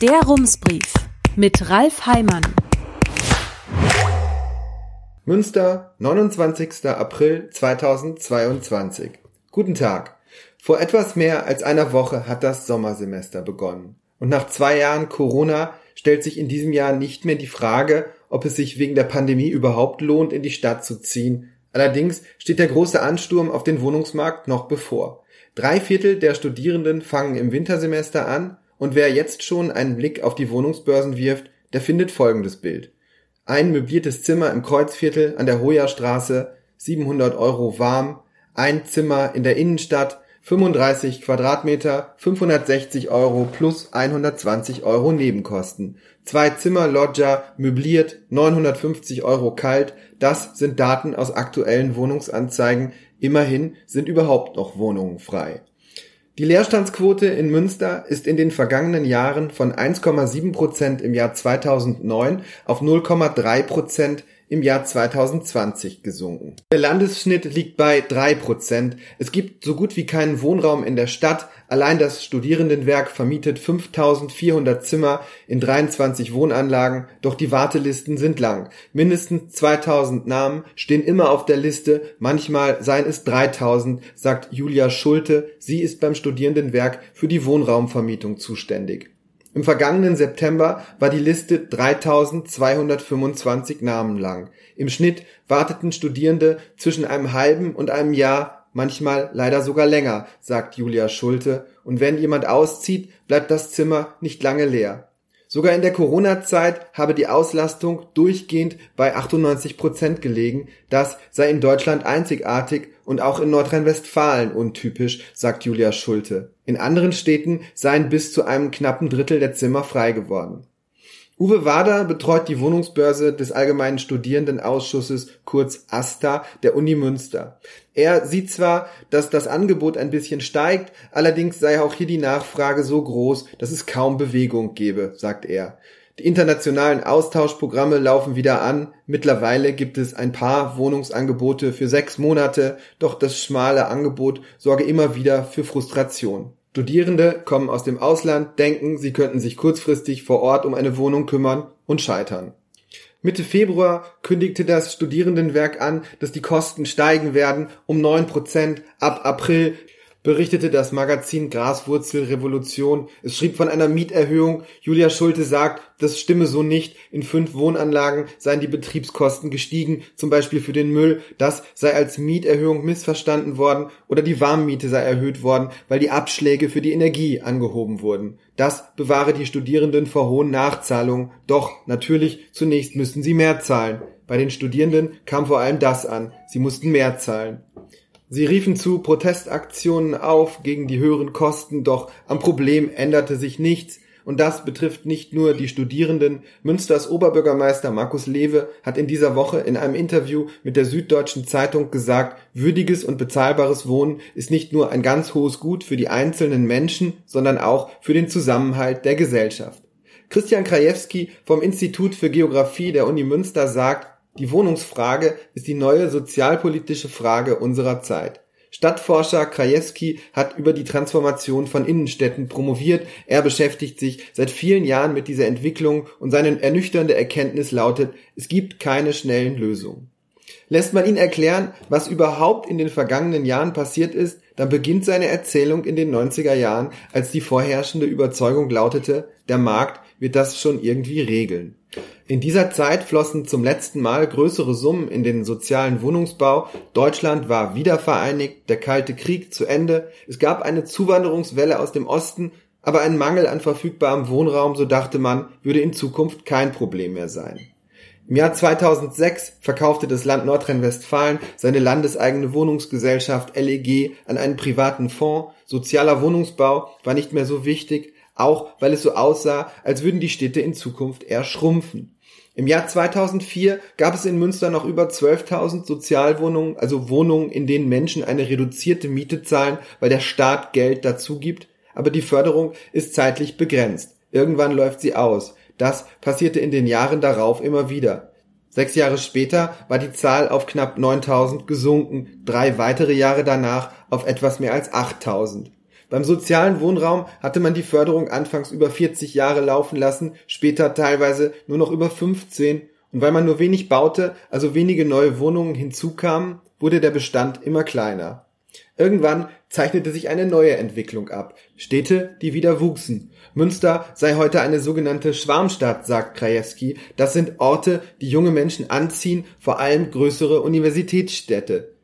Der Rumsbrief mit Ralf Heimann. Münster, 29. April 2022. Guten Tag. Vor etwas mehr als einer Woche hat das Sommersemester begonnen. Und nach zwei Jahren Corona stellt sich in diesem Jahr nicht mehr die Frage, ob es sich wegen der Pandemie überhaupt lohnt, in die Stadt zu ziehen. Allerdings steht der große Ansturm auf den Wohnungsmarkt noch bevor. Drei Viertel der Studierenden fangen im Wintersemester an und wer jetzt schon einen Blick auf die Wohnungsbörsen wirft, der findet folgendes Bild. Ein möbliertes Zimmer im Kreuzviertel an der Hoja-Straße, 700 Euro warm, ein Zimmer in der Innenstadt, 35 Quadratmeter, 560 Euro plus 120 Euro Nebenkosten. Zwei Zimmer Loggia möbliert, 950 Euro kalt. Das sind Daten aus aktuellen Wohnungsanzeigen. Immerhin sind überhaupt noch Wohnungen frei. Die Leerstandsquote in Münster ist in den vergangenen Jahren von 1,7 Prozent im Jahr 2009 auf 0,3 Prozent im Jahr 2020 gesunken. Der Landesschnitt liegt bei drei Prozent. Es gibt so gut wie keinen Wohnraum in der Stadt. Allein das Studierendenwerk vermietet 5400 Zimmer in 23 Wohnanlagen, doch die Wartelisten sind lang. Mindestens 2000 Namen stehen immer auf der Liste, manchmal seien es 3000, sagt Julia Schulte. Sie ist beim Studierendenwerk für die Wohnraumvermietung zuständig. Im vergangenen September war die Liste 3225 Namen lang. Im Schnitt warteten Studierende zwischen einem halben und einem Jahr, manchmal leider sogar länger, sagt Julia Schulte, und wenn jemand auszieht, bleibt das Zimmer nicht lange leer. Sogar in der Corona-Zeit habe die Auslastung durchgehend bei 98 Prozent gelegen. Das sei in Deutschland einzigartig und auch in Nordrhein-Westfalen untypisch, sagt Julia Schulte. In anderen Städten seien bis zu einem knappen Drittel der Zimmer frei geworden. Uwe Wader betreut die Wohnungsbörse des Allgemeinen Studierendenausschusses, kurz ASTA, der Uni Münster. Er sieht zwar, dass das Angebot ein bisschen steigt, allerdings sei auch hier die Nachfrage so groß, dass es kaum Bewegung gebe, sagt er. Die internationalen Austauschprogramme laufen wieder an. Mittlerweile gibt es ein paar Wohnungsangebote für sechs Monate, doch das schmale Angebot sorge immer wieder für Frustration. Studierende kommen aus dem Ausland, denken, sie könnten sich kurzfristig vor Ort um eine Wohnung kümmern und scheitern. Mitte Februar kündigte das Studierendenwerk an, dass die Kosten steigen werden um neun Prozent ab April berichtete das Magazin Graswurzelrevolution. Es schrieb von einer Mieterhöhung. Julia Schulte sagt, das stimme so nicht. In fünf Wohnanlagen seien die Betriebskosten gestiegen, zum Beispiel für den Müll. Das sei als Mieterhöhung missverstanden worden oder die Warmmiete sei erhöht worden, weil die Abschläge für die Energie angehoben wurden. Das bewahre die Studierenden vor hohen Nachzahlungen. Doch natürlich, zunächst müssten sie mehr zahlen. Bei den Studierenden kam vor allem das an. Sie mussten mehr zahlen. Sie riefen zu Protestaktionen auf gegen die höheren Kosten, doch am Problem änderte sich nichts. Und das betrifft nicht nur die Studierenden. Münsters Oberbürgermeister Markus Lewe hat in dieser Woche in einem Interview mit der Süddeutschen Zeitung gesagt, würdiges und bezahlbares Wohnen ist nicht nur ein ganz hohes Gut für die einzelnen Menschen, sondern auch für den Zusammenhalt der Gesellschaft. Christian Krajewski vom Institut für Geographie der Uni Münster sagt, die Wohnungsfrage ist die neue sozialpolitische Frage unserer Zeit. Stadtforscher Krajewski hat über die Transformation von Innenstädten promoviert. Er beschäftigt sich seit vielen Jahren mit dieser Entwicklung und seine ernüchternde Erkenntnis lautet, es gibt keine schnellen Lösungen. Lässt man ihn erklären, was überhaupt in den vergangenen Jahren passiert ist, dann beginnt seine Erzählung in den 90er Jahren, als die vorherrschende Überzeugung lautete, der Markt wird das schon irgendwie regeln. In dieser Zeit flossen zum letzten Mal größere Summen in den sozialen Wohnungsbau. Deutschland war wiedervereinigt, der Kalte Krieg zu Ende. Es gab eine Zuwanderungswelle aus dem Osten, aber ein Mangel an verfügbarem Wohnraum, so dachte man, würde in Zukunft kein Problem mehr sein. Im Jahr 2006 verkaufte das Land Nordrhein-Westfalen seine landeseigene Wohnungsgesellschaft LEG an einen privaten Fonds. Sozialer Wohnungsbau war nicht mehr so wichtig, auch weil es so aussah, als würden die Städte in Zukunft eher schrumpfen. Im Jahr 2004 gab es in Münster noch über 12.000 Sozialwohnungen, also Wohnungen, in denen Menschen eine reduzierte Miete zahlen, weil der Staat Geld dazu gibt. Aber die Förderung ist zeitlich begrenzt. Irgendwann läuft sie aus. Das passierte in den Jahren darauf immer wieder. Sechs Jahre später war die Zahl auf knapp 9000 gesunken, drei weitere Jahre danach auf etwas mehr als 8000. Beim sozialen Wohnraum hatte man die Förderung anfangs über 40 Jahre laufen lassen, später teilweise nur noch über 15 und weil man nur wenig baute, also wenige neue Wohnungen hinzukamen, wurde der Bestand immer kleiner. Irgendwann zeichnete sich eine neue Entwicklung ab. Städte, die wieder wuchsen. Münster sei heute eine sogenannte Schwarmstadt, sagt Krajewski. Das sind Orte, die junge Menschen anziehen, vor allem größere Universitätsstädte.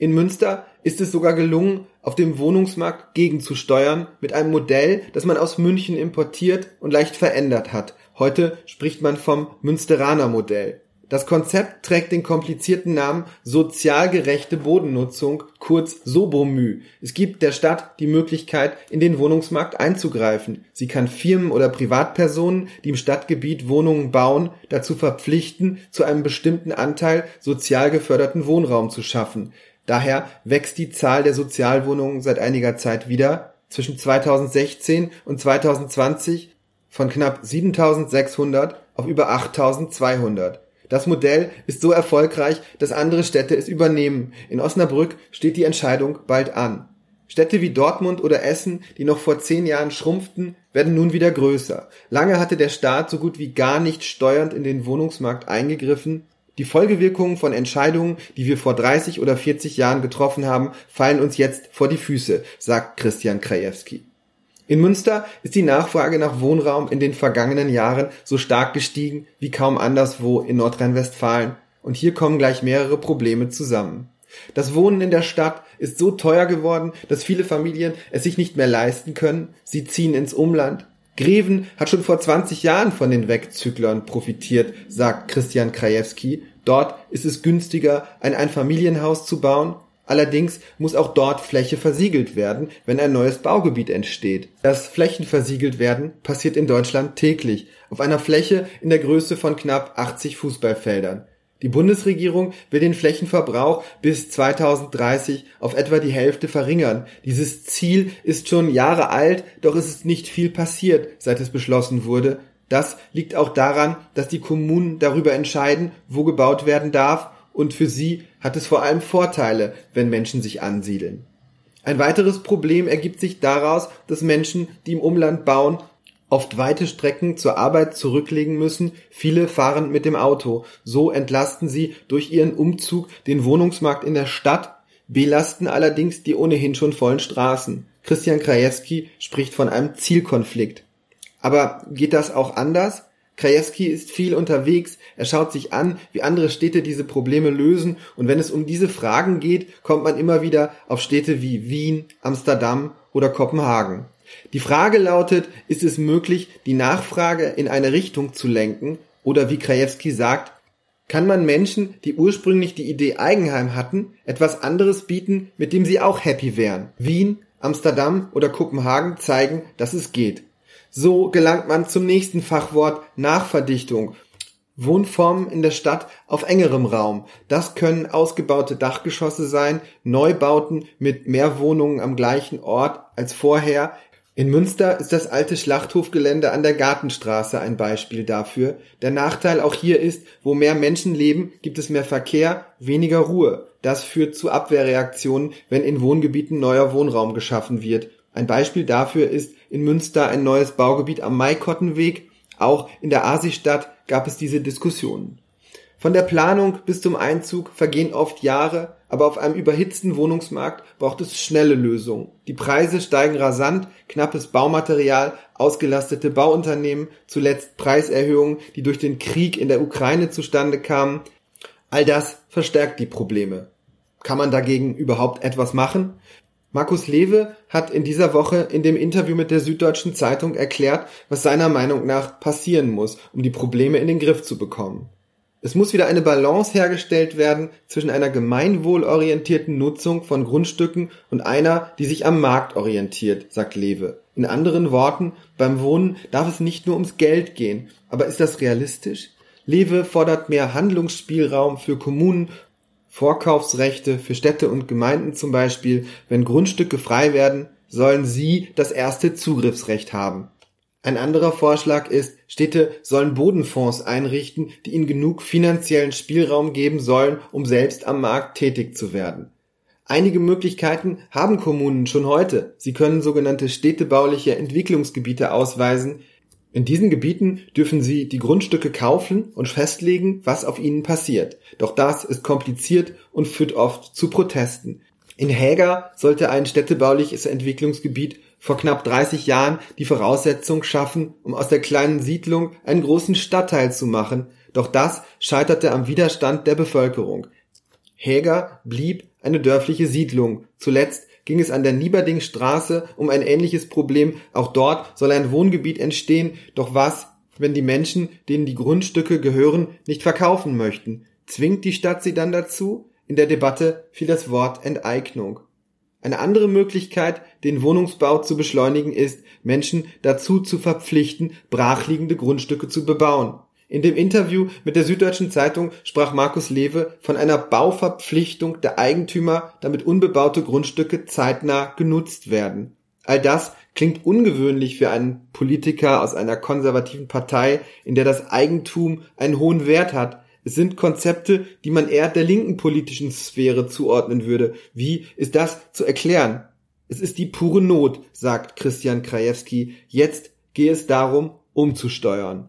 In Münster ist es sogar gelungen, auf dem Wohnungsmarkt gegenzusteuern mit einem Modell, das man aus München importiert und leicht verändert hat. Heute spricht man vom Münsteraner Modell. Das Konzept trägt den komplizierten Namen sozial gerechte Bodennutzung, kurz SOBOMÜ. Es gibt der Stadt die Möglichkeit, in den Wohnungsmarkt einzugreifen. Sie kann Firmen oder Privatpersonen, die im Stadtgebiet Wohnungen bauen, dazu verpflichten, zu einem bestimmten Anteil sozial geförderten Wohnraum zu schaffen. Daher wächst die Zahl der Sozialwohnungen seit einiger Zeit wieder. Zwischen 2016 und 2020 von knapp 7600 auf über 8200. Das Modell ist so erfolgreich, dass andere Städte es übernehmen. In Osnabrück steht die Entscheidung bald an. Städte wie Dortmund oder Essen, die noch vor zehn Jahren schrumpften, werden nun wieder größer. Lange hatte der Staat so gut wie gar nicht steuernd in den Wohnungsmarkt eingegriffen. Die Folgewirkungen von Entscheidungen, die wir vor 30 oder 40 Jahren getroffen haben, fallen uns jetzt vor die Füße, sagt Christian Krajewski. In Münster ist die Nachfrage nach Wohnraum in den vergangenen Jahren so stark gestiegen wie kaum anderswo in Nordrhein-Westfalen. Und hier kommen gleich mehrere Probleme zusammen. Das Wohnen in der Stadt ist so teuer geworden, dass viele Familien es sich nicht mehr leisten können. Sie ziehen ins Umland. Greven hat schon vor 20 Jahren von den Wegzüglern profitiert, sagt Christian Krajewski. Dort ist es günstiger, ein Einfamilienhaus zu bauen Allerdings muss auch dort Fläche versiegelt werden, wenn ein neues Baugebiet entsteht. Das Flächenversiegelt werden passiert in Deutschland täglich auf einer Fläche in der Größe von knapp 80 Fußballfeldern. Die Bundesregierung will den Flächenverbrauch bis 2030 auf etwa die Hälfte verringern. Dieses Ziel ist schon Jahre alt, doch es ist nicht viel passiert, seit es beschlossen wurde. Das liegt auch daran, dass die Kommunen darüber entscheiden, wo gebaut werden darf und für sie hat es vor allem Vorteile, wenn Menschen sich ansiedeln. Ein weiteres Problem ergibt sich daraus, dass Menschen, die im Umland bauen, oft weite Strecken zur Arbeit zurücklegen müssen. Viele fahren mit dem Auto. So entlasten sie durch ihren Umzug den Wohnungsmarkt in der Stadt, belasten allerdings die ohnehin schon vollen Straßen. Christian Krajewski spricht von einem Zielkonflikt. Aber geht das auch anders? Krajewski ist viel unterwegs, er schaut sich an, wie andere Städte diese Probleme lösen und wenn es um diese Fragen geht, kommt man immer wieder auf Städte wie Wien, Amsterdam oder Kopenhagen. Die Frage lautet, ist es möglich, die Nachfrage in eine Richtung zu lenken oder wie Krajewski sagt, kann man Menschen, die ursprünglich die Idee Eigenheim hatten, etwas anderes bieten, mit dem sie auch happy wären? Wien, Amsterdam oder Kopenhagen zeigen, dass es geht. So gelangt man zum nächsten Fachwort Nachverdichtung. Wohnformen in der Stadt auf engerem Raum. Das können ausgebaute Dachgeschosse sein, Neubauten mit mehr Wohnungen am gleichen Ort als vorher. In Münster ist das alte Schlachthofgelände an der Gartenstraße ein Beispiel dafür. Der Nachteil auch hier ist, wo mehr Menschen leben, gibt es mehr Verkehr, weniger Ruhe. Das führt zu Abwehrreaktionen, wenn in Wohngebieten neuer Wohnraum geschaffen wird. Ein Beispiel dafür ist in Münster ein neues Baugebiet am Maikottenweg. Auch in der Asistadt gab es diese Diskussionen. Von der Planung bis zum Einzug vergehen oft Jahre, aber auf einem überhitzten Wohnungsmarkt braucht es schnelle Lösungen. Die Preise steigen rasant, knappes Baumaterial, ausgelastete Bauunternehmen, zuletzt Preiserhöhungen, die durch den Krieg in der Ukraine zustande kamen. All das verstärkt die Probleme. Kann man dagegen überhaupt etwas machen? Markus Lewe hat in dieser Woche in dem Interview mit der Süddeutschen Zeitung erklärt, was seiner Meinung nach passieren muss, um die Probleme in den Griff zu bekommen. Es muss wieder eine Balance hergestellt werden zwischen einer gemeinwohlorientierten Nutzung von Grundstücken und einer, die sich am Markt orientiert, sagt Lewe. In anderen Worten, beim Wohnen darf es nicht nur ums Geld gehen. Aber ist das realistisch? Lewe fordert mehr Handlungsspielraum für Kommunen Vorkaufsrechte für Städte und Gemeinden zum Beispiel, wenn Grundstücke frei werden, sollen sie das erste Zugriffsrecht haben. Ein anderer Vorschlag ist, Städte sollen Bodenfonds einrichten, die ihnen genug finanziellen Spielraum geben sollen, um selbst am Markt tätig zu werden. Einige Möglichkeiten haben Kommunen schon heute. Sie können sogenannte städtebauliche Entwicklungsgebiete ausweisen. In diesen Gebieten dürfen sie die Grundstücke kaufen und festlegen, was auf ihnen passiert. Doch das ist kompliziert und führt oft zu Protesten. In Häger sollte ein städtebauliches Entwicklungsgebiet vor knapp 30 Jahren die Voraussetzung schaffen, um aus der kleinen Siedlung einen großen Stadtteil zu machen. Doch das scheiterte am Widerstand der Bevölkerung. Häger blieb eine dörfliche Siedlung. Zuletzt ging es an der Nieberdingstraße um ein ähnliches Problem. Auch dort soll ein Wohngebiet entstehen. Doch was, wenn die Menschen, denen die Grundstücke gehören, nicht verkaufen möchten? Zwingt die Stadt sie dann dazu? In der Debatte fiel das Wort Enteignung. Eine andere Möglichkeit, den Wohnungsbau zu beschleunigen, ist, Menschen dazu zu verpflichten, brachliegende Grundstücke zu bebauen. In dem Interview mit der Süddeutschen Zeitung sprach Markus Lewe von einer Bauverpflichtung der Eigentümer, damit unbebaute Grundstücke zeitnah genutzt werden. All das klingt ungewöhnlich für einen Politiker aus einer konservativen Partei, in der das Eigentum einen hohen Wert hat. Es sind Konzepte, die man eher der linken politischen Sphäre zuordnen würde. Wie ist das zu erklären? Es ist die pure Not, sagt Christian Krajewski. Jetzt gehe es darum, umzusteuern.